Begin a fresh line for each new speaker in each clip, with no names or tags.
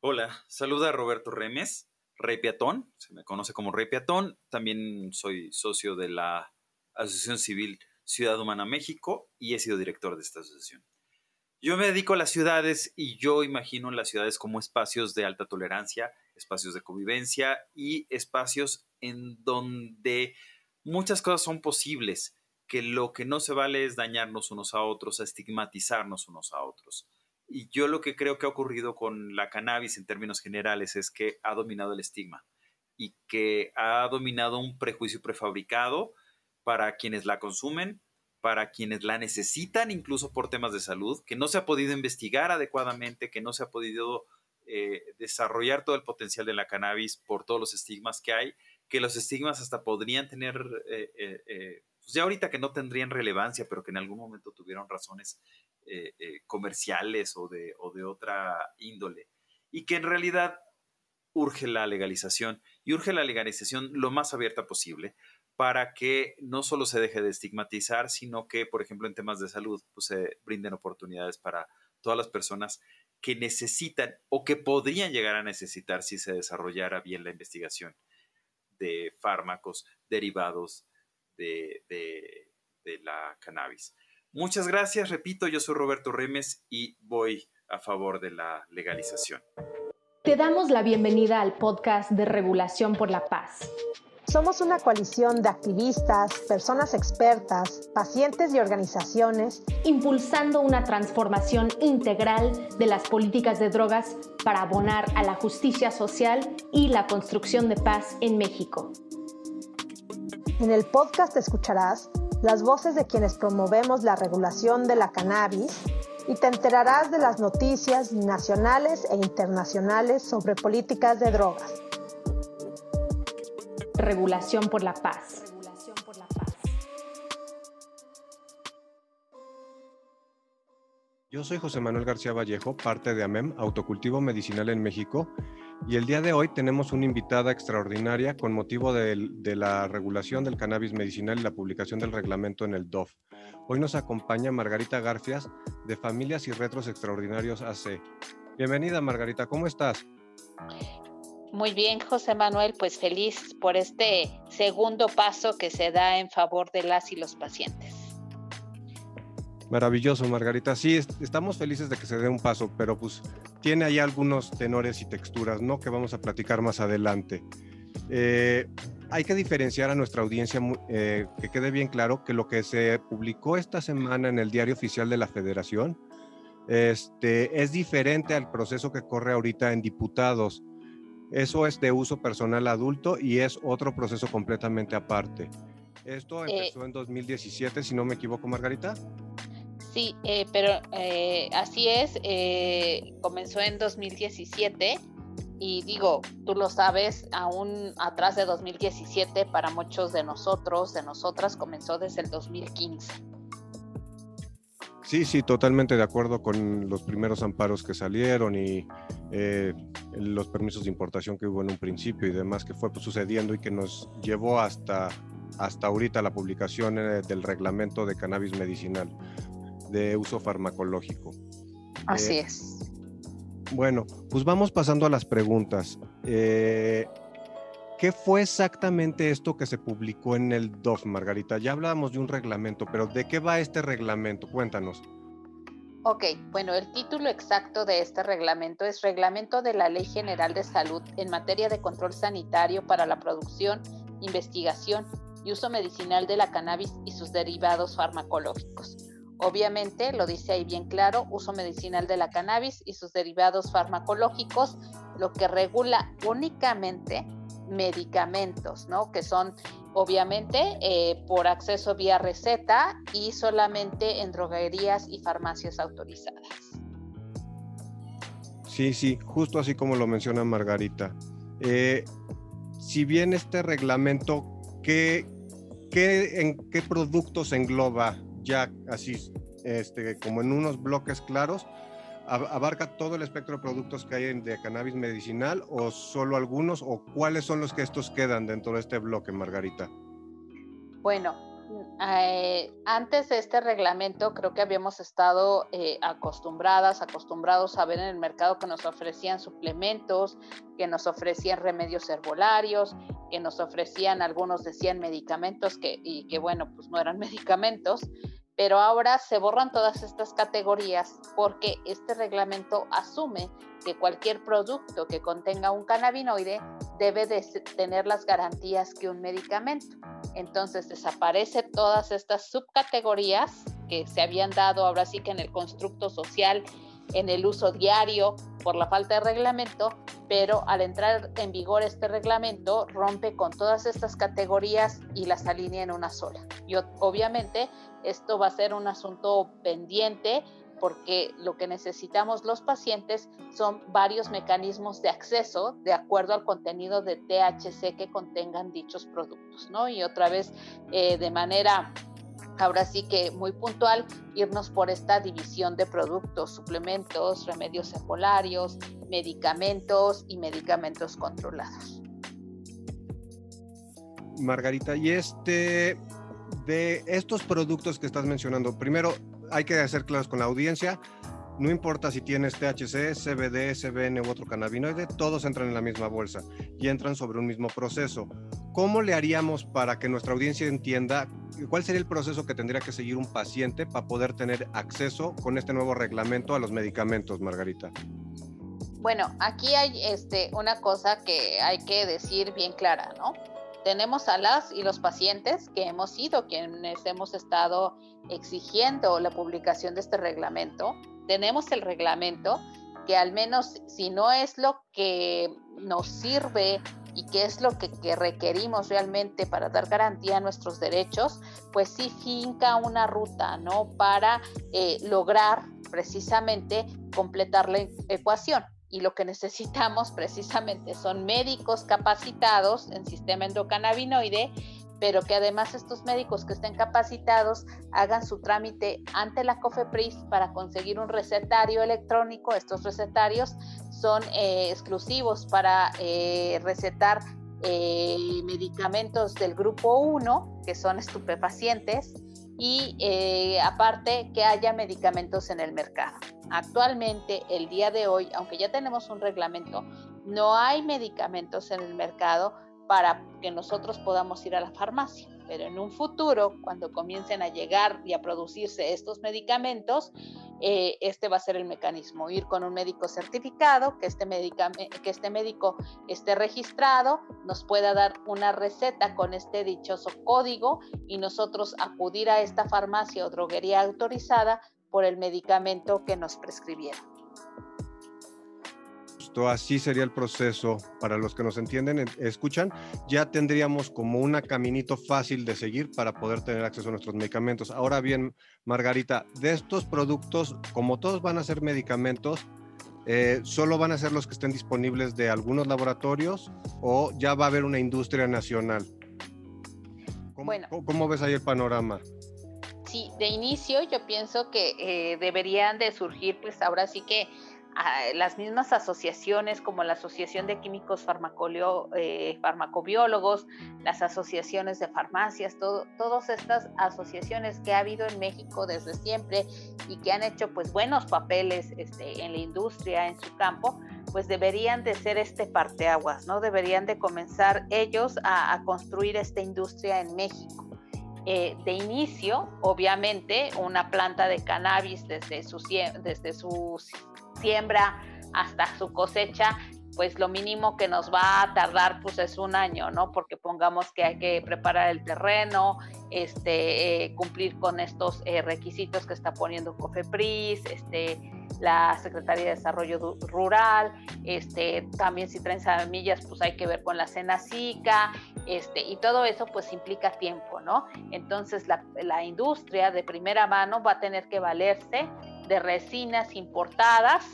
Hola, saluda a Roberto Remes, Rey Peatón, se me conoce como Rey Peatón, también soy socio de la Asociación Civil Ciudad Humana México y he sido director de esta asociación. Yo me dedico a las ciudades y yo imagino las ciudades como espacios de alta tolerancia, espacios de convivencia y espacios en donde muchas cosas son posibles, que lo que no se vale es dañarnos unos a otros, estigmatizarnos unos a otros. Y yo lo que creo que ha ocurrido con la cannabis en términos generales es que ha dominado el estigma y que ha dominado un prejuicio prefabricado para quienes la consumen, para quienes la necesitan, incluso por temas de salud, que no se ha podido investigar adecuadamente, que no se ha podido eh, desarrollar todo el potencial de la cannabis por todos los estigmas que hay, que los estigmas hasta podrían tener, eh, eh, pues ya ahorita que no tendrían relevancia, pero que en algún momento tuvieron razones comerciales o de, o de otra índole, y que en realidad urge la legalización y urge la legalización lo más abierta posible para que no solo se deje de estigmatizar, sino que, por ejemplo, en temas de salud, pues se brinden oportunidades para todas las personas que necesitan o que podrían llegar a necesitar si se desarrollara bien la investigación de fármacos derivados de, de la cannabis. Muchas gracias, repito, yo soy Roberto Remes y voy a favor de la legalización.
Te damos la bienvenida al podcast de Regulación por la Paz
somos una coalición de activistas, personas expertas, pacientes y organizaciones
impulsando una transformación integral de las políticas de drogas para abonar a la justicia social y la construcción de paz en México.
En el podcast escucharás las voces de quienes promovemos la regulación de la cannabis y te enterarás de las noticias nacionales e internacionales sobre políticas de drogas
Regulación por la Paz.
Yo soy José Manuel García Vallejo, parte de AMEM, Autocultivo Medicinal en México, y el día de hoy tenemos una invitada extraordinaria con motivo de, la regulación del cannabis medicinal y la publicación del reglamento en el DOF. Hoy nos acompaña Margarita Garfias de Familias y Retros Extraordinarios AC. Bienvenida Margarita, ¿cómo estás?
Muy bien, José Manuel, pues feliz por este segundo paso que se da en favor de las y los pacientes.
Maravilloso, Margarita. Sí, estamos felices de que se dé un paso, pero pues tiene ahí algunos tenores y texturas, ¿no? Que vamos a platicar más adelante. Eh, hay que diferenciar a nuestra audiencia, eh, que quede bien claro que lo que se publicó esta semana en el Diario Oficial de la Federación este, es diferente al proceso que corre ahorita en diputados eso es de uso personal adulto y es otro proceso completamente aparte. Esto eh, empezó en 2017, si no me equivoco, Margarita.
Sí, eh, pero eh, así es, comenzó en 2017 y digo, tú lo sabes, aún atrás de 2017 para muchos de nosotros, de nosotras, comenzó desde el 2015.
Sí, sí, totalmente de acuerdo con los primeros amparos que salieron y eh, los permisos de importación que hubo en un principio y demás que fue sucediendo y que nos llevó hasta, hasta ahorita la publicación eh, del reglamento de cannabis medicinal de uso farmacológico.
Así eh, es.
Bueno, pues vamos pasando a las preguntas. ¿Qué fue exactamente esto que se publicó en el DOF, Margarita? Ya hablábamos de un reglamento, pero ¿de qué va este reglamento? Cuéntanos.
Ok, bueno, el título exacto de este reglamento es Reglamento de la Ley General de Salud en materia de control sanitario para la producción, investigación y uso medicinal de la cannabis y sus derivados farmacológicos. Obviamente, lo dice ahí bien claro, uso medicinal de la cannabis y sus derivados farmacológicos, lo que regula únicamente medicamentos, ¿no? Que son obviamente eh, por acceso vía receta y solamente en droguerías y farmacias autorizadas.
Sí, sí, justo así como lo menciona Margarita. Eh, si bien este reglamento, ¿qué, qué, en qué productos engloba ya así, este, como en unos bloques claros? abarca todo el espectro de productos que hay de cannabis medicinal o solo algunos o cuáles son los que estos quedan dentro de este bloque, Margarita?
Bueno, eh, antes de este reglamento creo que habíamos estado eh, acostumbradas, acostumbrados a ver en el mercado que nos ofrecían suplementos, que nos ofrecían remedios herbolarios, que nos ofrecían, algunos decían medicamentos que, y que bueno, pues no eran medicamentos, pero ahora se borran todas estas categorías porque este reglamento asume que cualquier producto que contenga un cannabinoide debe de tener las garantías que un medicamento. Entonces desaparece todas estas subcategorías que se habían dado ahora sí que en el constructo social, en el uso diario por la falta de reglamento, pero al entrar en vigor este reglamento rompe con todas estas categorías y las alinea en una sola. Y obviamente esto va a ser un asunto pendiente porque lo que necesitamos los pacientes son varios mecanismos de acceso de acuerdo al contenido de THC que contengan dichos productos, ¿no? Y otra vez, eh, de manera ahora sí que muy puntual, irnos por esta división de productos, suplementos, remedios herbolarios, medicamentos y medicamentos controlados.
Margarita, y este de estos productos que estás mencionando, primero hay que hacer claros con la audiencia. No importa si tienes THC, CBD, CBN u otro cannabinoide, todos entran en la misma bolsa y entran sobre un mismo proceso. ¿Cómo le haríamos para que nuestra audiencia entienda cuál sería el proceso que tendría que seguir un paciente para poder tener acceso con este nuevo reglamento a los medicamentos, Margarita?
Bueno, aquí hay este, una cosa que hay que decir bien clara, ¿no? Tenemos a las y los pacientes que hemos sido quienes hemos estado exigiendo la publicación de este reglamento. Tenemos el reglamento que al menos si no es lo que nos sirve y qué es lo que, requerimos realmente para dar garantía a nuestros derechos, pues sí finca una ruta, ¿no? Para eh, lograr precisamente completar la ecuación y lo que necesitamos precisamente son médicos capacitados en sistema endocannabinoide, pero que además estos médicos que estén capacitados hagan su trámite ante la COFEPRIS para conseguir un recetario electrónico. Estos recetarios son eh, exclusivos para eh, recetar eh, medicamentos del grupo 1, que son estupefacientes, y aparte que haya medicamentos en el mercado. Actualmente, el día de hoy, aunque ya tenemos un reglamento, no hay medicamentos en el mercado para que nosotros podamos ir a la farmacia. Pero en un futuro, cuando comiencen a llegar y a producirse estos medicamentos, eh, este va a ser el mecanismo, ir con un médico certificado, que este, que este médico esté registrado, nos pueda dar una receta con este dichoso código y nosotros acudir a esta farmacia o droguería autorizada por el medicamento que nos prescribieron
así sería el proceso para los que nos entienden, escuchan, ya tendríamos como un caminito fácil de seguir para poder tener acceso a nuestros medicamentos. Ahora bien, Margarita, de estos productos, como todos van a ser medicamentos, eh, ¿solo van a ser los que estén disponibles de algunos laboratorios o ya va a haber una industria nacional? ¿Cómo, bueno, ¿cómo ves ahí el panorama?
Sí, de inicio yo pienso que eh, deberían de surgir, pues ahora sí que las mismas asociaciones como la Asociación de Químicos eh, Farmacobiólogos, las asociaciones de farmacias, todas estas asociaciones que ha habido en México desde siempre y que han hecho pues buenos papeles este, en la industria, en su campo, pues deberían de ser este parteaguas, ¿no? Deberían de comenzar ellos a, construir esta industria en México. Eh, de inicio, obviamente, una planta de cannabis desde su, desde su siembra hasta su cosecha, pues lo mínimo que nos va a tardar pues es un año, ¿no? Porque pongamos que hay que preparar el terreno, este, eh, cumplir con estos eh, requisitos que está poniendo COFEPRIS, este, la Secretaría de Desarrollo Rural, este, también si traen semillas, pues hay que ver con la Senacica, este, y todo eso pues implica tiempo, ¿no? Entonces la, la industria de primera mano va a tener que valerse de resinas importadas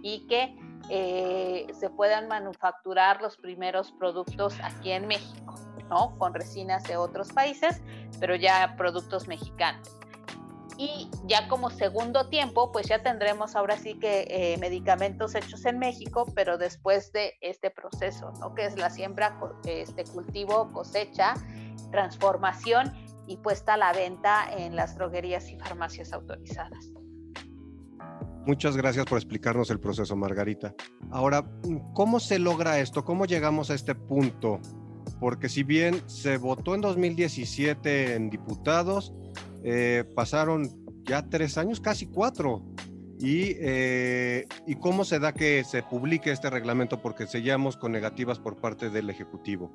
y que eh, se puedan manufacturar los primeros productos aquí en México, ¿no? Con resinas de otros países, pero ya productos mexicanos. Y ya como segundo tiempo, pues ya tendremos ahora sí que eh, medicamentos hechos en México, pero después de este proceso, ¿no? Que es la siembra, este cultivo, cosecha, transformación y puesta a la venta en las droguerías y farmacias autorizadas.
Muchas gracias por explicarnos el proceso, Margarita. Ahora, ¿cómo se logra esto? ¿Cómo llegamos a este punto? Porque si bien se votó en 2017 en diputados, eh, pasaron ya tres años, casi cuatro. Y, eh, ¿Y cómo se da que se publique este reglamento? Porque sellamos con negativas por parte del Ejecutivo.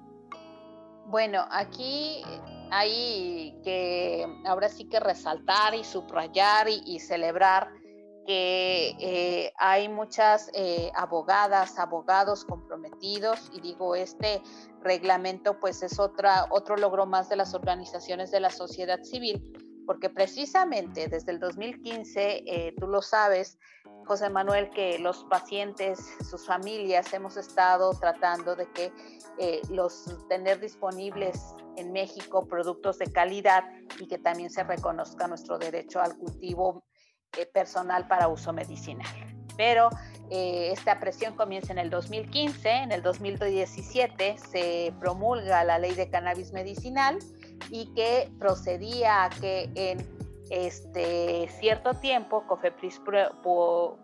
Bueno, aquí hay que ahora sí que resaltar y subrayar y celebrar que eh, hay muchas eh, abogadas, abogados comprometidos y digo, este reglamento pues es otra, otro logro más de las organizaciones de la sociedad civil, porque precisamente desde el 2015, eh, tú lo sabes, José Manuel, que los pacientes, sus familias, hemos estado tratando de que los tener disponibles en México productos de calidad y que también se reconozca nuestro derecho al cultivo eh, personal para uso medicinal. Pero eh, esta presión comienza en el 2015, en el 2017 se promulga la ley de cannabis medicinal y que procedía a que en este cierto tiempo COFEPRIS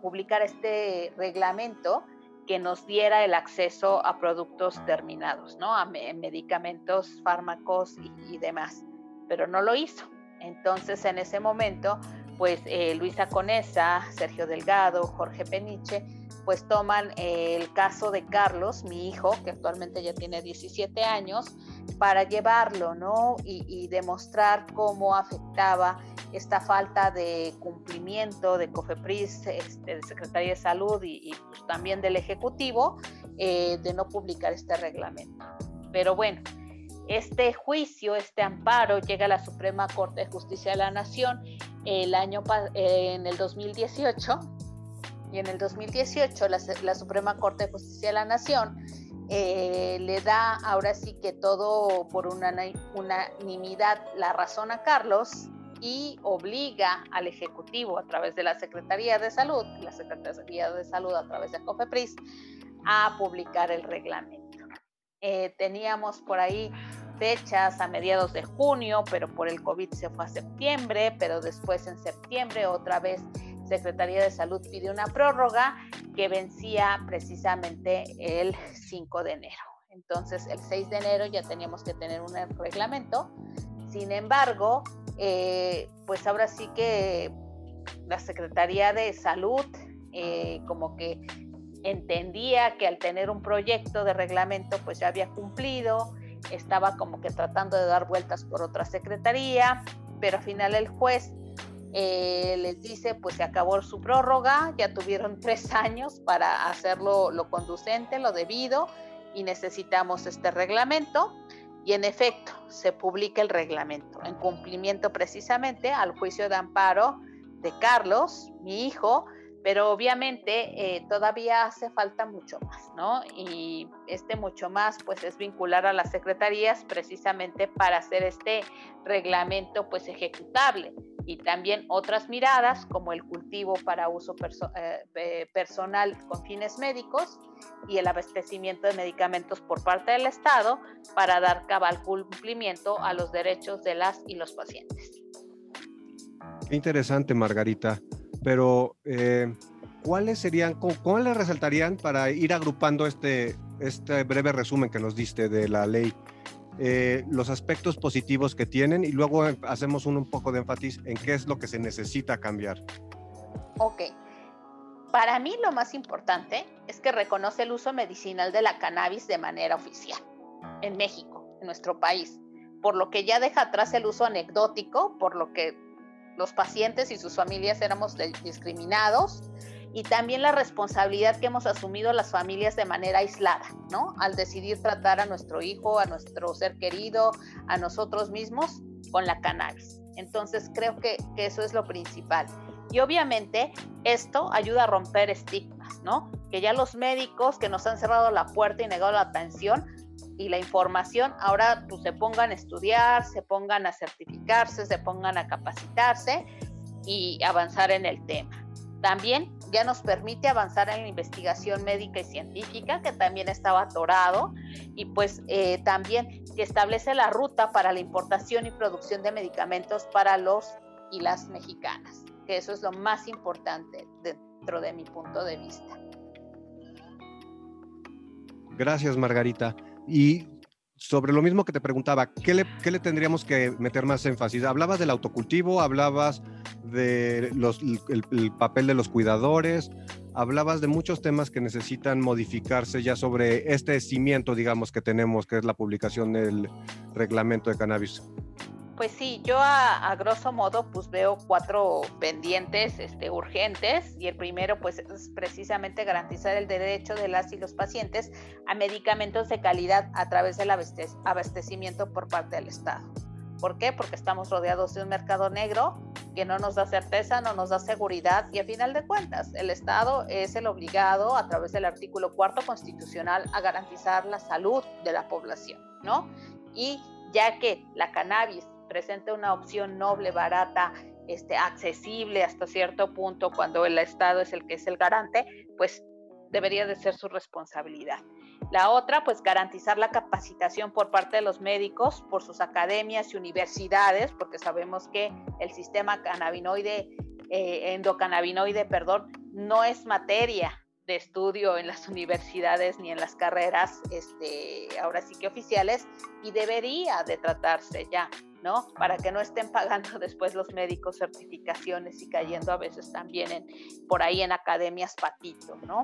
publicara este reglamento que nos diera el acceso a productos terminados, ¿no? A medicamentos, fármacos y demás, pero no lo hizo. Entonces, en ese momento, pues eh, Luisa Conesa, Sergio Delgado, Jorge Peniche, pues toman el caso de Carlos, mi hijo, que actualmente ya tiene 17 años, para llevarlo, ¿no? Y, demostrar cómo afectaba esta falta de cumplimiento de COFEPRIS, este, de Secretaría de Salud y, pues, también del Ejecutivo, eh, de no publicar este reglamento. Pero bueno, este juicio, este amparo llega a la Suprema Corte de Justicia de la Nación el año en el 2018 y en el 2018 la, Suprema Corte de Justicia de la Nación eh, le da ahora sí que todo por una unanimidad la razón a Carlos y obliga al Ejecutivo a través de la Secretaría de Salud, la Secretaría de Salud a través de COFEPRIS, a publicar el reglamento. Eh, teníamos por ahí fechas a mediados de junio, pero por el COVID se fue a septiembre, pero después en septiembre otra vez Secretaría de Salud pidió una prórroga que vencía precisamente el 5 de enero. Entonces el 6 de enero ya teníamos que tener un reglamento. Sin embargo, eh, pues ahora sí que la Secretaría de Salud eh, como que entendía que al tener un proyecto de reglamento pues ya había cumplido, estaba como que tratando de dar vueltas por otra secretaría, pero al final el juez eh, les dice pues se acabó su prórroga, ya tuvieron tres años para hacerlo lo conducente, lo debido y necesitamos este reglamento. Y en efecto, se publica el reglamento en cumplimiento precisamente al juicio de amparo de Carlos, mi hijo, pero obviamente eh, todavía hace falta mucho más, ¿no? Y este mucho más, pues es vincular a las secretarías precisamente para hacer este reglamento, pues ejecutable. Y también otras miradas, como el cultivo para uso eh, personal con fines médicos y el abastecimiento de medicamentos por parte del Estado para dar cabal cumplimiento a los derechos de las y los pacientes.
Qué interesante, Margarita pero eh, ¿cuáles serían, cuáles resaltarían para ir agrupando este, este breve resumen que nos diste de la ley? Eh, los aspectos positivos que tienen y luego hacemos un, un, poco de énfasis en qué es lo que se necesita cambiar.
Ok. Para mí lo más importante es que reconoce el uso medicinal de la cannabis de manera oficial en México, en nuestro país, por lo que ya deja atrás el uso anecdótico, por lo que los pacientes y sus familias éramos discriminados y también la responsabilidad que hemos asumido las familias de manera aislada, ¿no? Al decidir tratar a nuestro hijo, a nuestro ser querido, a nosotros mismos con la cannabis. Entonces creo que, eso es lo principal. Y obviamente esto ayuda a romper estigmas, ¿no? Que ya los médicos que nos han cerrado la puerta y negado la atención y la información, ahora pues, se pongan a estudiar, se pongan a certificarse, se pongan a capacitarse y avanzar en el tema. También ya nos permite avanzar en la investigación médica y científica, que también estaba atorado, y pues eh, también que establece la ruta para la importación y producción de medicamentos para los y las mexicanas, que eso es lo más importante dentro de mi punto de vista.
Gracias, Margarita. Y sobre lo mismo que te preguntaba, ¿qué le, tendríamos que meter más énfasis? Hablabas del autocultivo, hablabas de los, el, papel de los cuidadores, hablabas de muchos temas que necesitan modificarse ya sobre este cimiento, digamos, que tenemos, que es la publicación del reglamento de cannabis.
Pues sí, yo a, grosso modo pues veo cuatro pendientes este, urgentes y el primero pues es precisamente garantizar el derecho de las y los pacientes a medicamentos de calidad a través del abastecimiento por parte del Estado. ¿Por qué? Porque estamos rodeados de un mercado negro que no nos da certeza, no nos da seguridad y a final de cuentas el Estado es el obligado a través del artículo cuarto constitucional a garantizar la salud de la población, ¿no? Y ya que la cannabis presenta una opción noble, barata, este, accesible hasta cierto punto cuando el Estado es el que es el garante, pues debería de ser su responsabilidad. La otra, pues garantizar la capacitación por parte de los médicos, por sus academias y universidades, porque sabemos que el sistema cannabinoide, eh, endocannabinoide, perdón, no es materia de estudio en las universidades ni en las carreras, este, ahora sí que oficiales, y debería de tratarse ya. Para que no estén pagando después los médicos certificaciones y cayendo a veces también en, por ahí en academias patito, ¿no?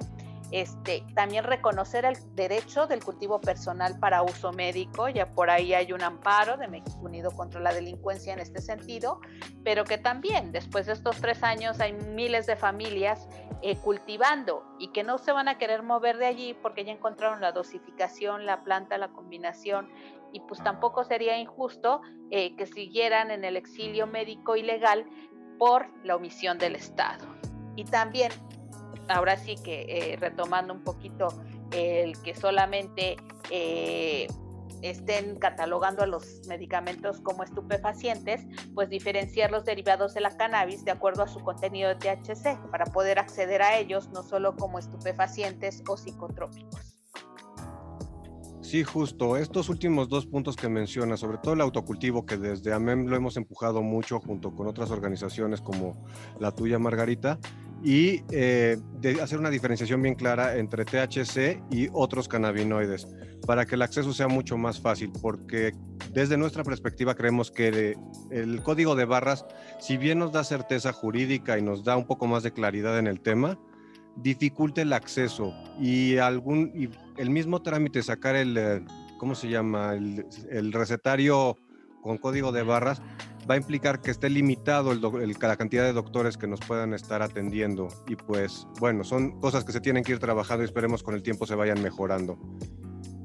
Este, también reconocer el derecho del cultivo personal para uso médico, ya por ahí hay un amparo de México Unido contra la delincuencia en este sentido, pero que también después de estos tres años hay miles de familias eh, cultivando y que no se van a querer mover de allí porque ya encontraron la dosificación, la planta, la combinación y pues tampoco sería injusto eh, que siguieran en el exilio médico ilegal por la omisión del Estado. Y también, ahora sí que eh, retomando un poquito el que solamente eh, estén catalogando a los medicamentos como estupefacientes, pues diferenciar los derivados de la cannabis de acuerdo a su contenido de THC para poder acceder a ellos no solo como estupefacientes o psicotrópicos.
Sí, justo. Estos últimos dos puntos que menciona, sobre todo el autocultivo, que desde AMEM lo hemos empujado mucho junto con otras organizaciones como la tuya, Margarita, y eh, de hacer una diferenciación bien clara entre THC y otros cannabinoides, para que el acceso sea mucho más fácil, porque desde nuestra perspectiva creemos que el código de barras, si bien nos da certeza jurídica y nos da un poco más de claridad en el tema, dificulte el acceso y algún y el mismo trámite sacar el eh, cómo se llama el, el recetario con código de barras va a implicar que esté limitado el, la cantidad de doctores que nos puedan estar atendiendo. Y pues bueno son cosas que se tienen que ir trabajando y esperemos con el tiempo se vayan mejorando.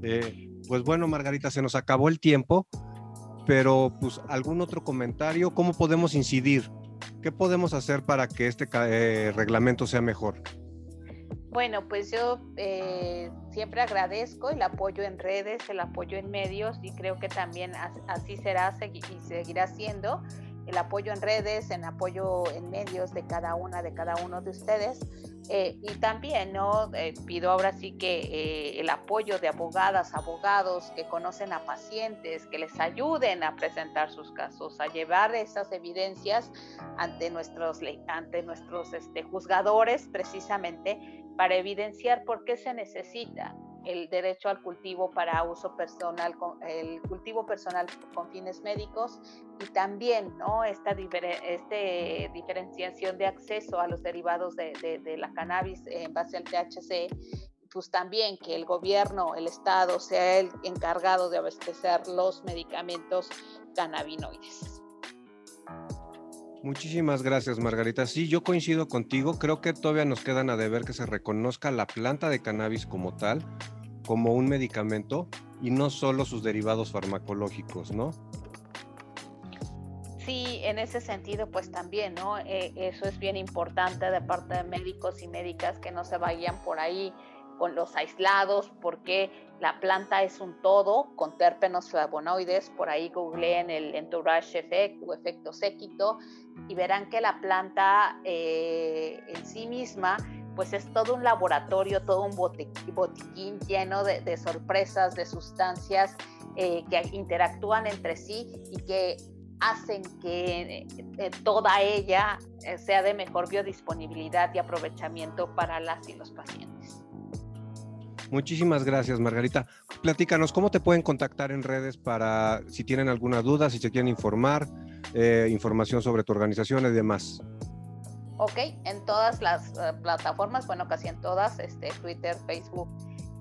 Eh, pues bueno Margarita se nos acabó el tiempo pero pues algún otro comentario cómo podemos incidir qué podemos hacer para que este eh, reglamento sea mejor
bueno, pues yo eh, siempre agradezco el apoyo en redes, el apoyo en medios y creo que también así será y seguirá siendo el apoyo en redes, en apoyo en medios de cada una, de cada uno de ustedes. Eh, y también, ¿no? Eh, pido ahora sí que el apoyo de abogadas, abogados que conocen a pacientes, que les ayuden a presentar sus casos, a llevar esas evidencias ante nuestros, ante nuestros este, juzgadores, precisamente para evidenciar por qué se necesita el derecho al cultivo para uso personal, el cultivo personal con fines médicos y también ¿no? esta este diferenciación de acceso a los derivados de, de, la cannabis en base al THC, pues también que el gobierno, el Estado sea el encargado de abastecer los medicamentos cannabinoides.
Muchísimas gracias, Margarita. Sí, yo coincido contigo. Creo que todavía nos quedan a deber que se reconozca la planta de cannabis como tal, como un medicamento y no solo sus derivados farmacológicos, ¿no?
Sí, en ese sentido, pues también, ¿no? Eh, eso es bien importante de parte de médicos y médicas que no se vayan por ahí con los aislados, porque la planta es un todo con terpenos flavonoides. Por ahí googleen el entourage effect o efecto séquito y verán que la planta eh, en sí misma pues es todo un laboratorio, todo un botiquín lleno de, sorpresas, de sustancias eh, que interactúan entre sí y que hacen que eh, toda ella sea de mejor biodisponibilidad y aprovechamiento para las y los pacientes.
Muchísimas gracias, Margarita. Platícanos, ¿cómo te pueden contactar en redes para si tienen alguna duda, si se quieren informar, eh, información sobre tu organización y demás?
Ok, en todas las eh, plataformas, bueno, casi en todas, este, Twitter, Facebook,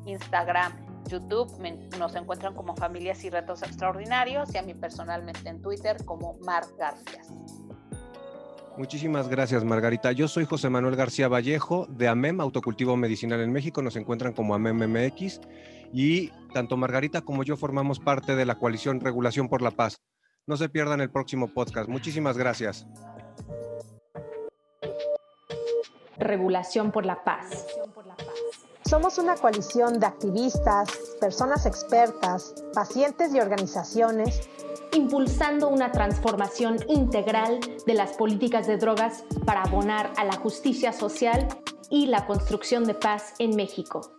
Instagram, YouTube, nos encuentran como Familias y Retos Extraordinarios y a mí personalmente en Twitter como Mar García.
Muchísimas gracias, Margarita. Yo soy José Manuel García Vallejo de AMEM, Autocultivo Medicinal en México. Nos encuentran como AMEM-MX y tanto Margarita como yo formamos parte de la coalición Regulación por la Paz. No se pierdan el próximo podcast. Muchísimas gracias.
Regulación por la Paz.
Somos una coalición de activistas, personas expertas, pacientes y organizaciones
impulsando una transformación integral de las políticas de drogas para abonar a la justicia social y la construcción de paz en México.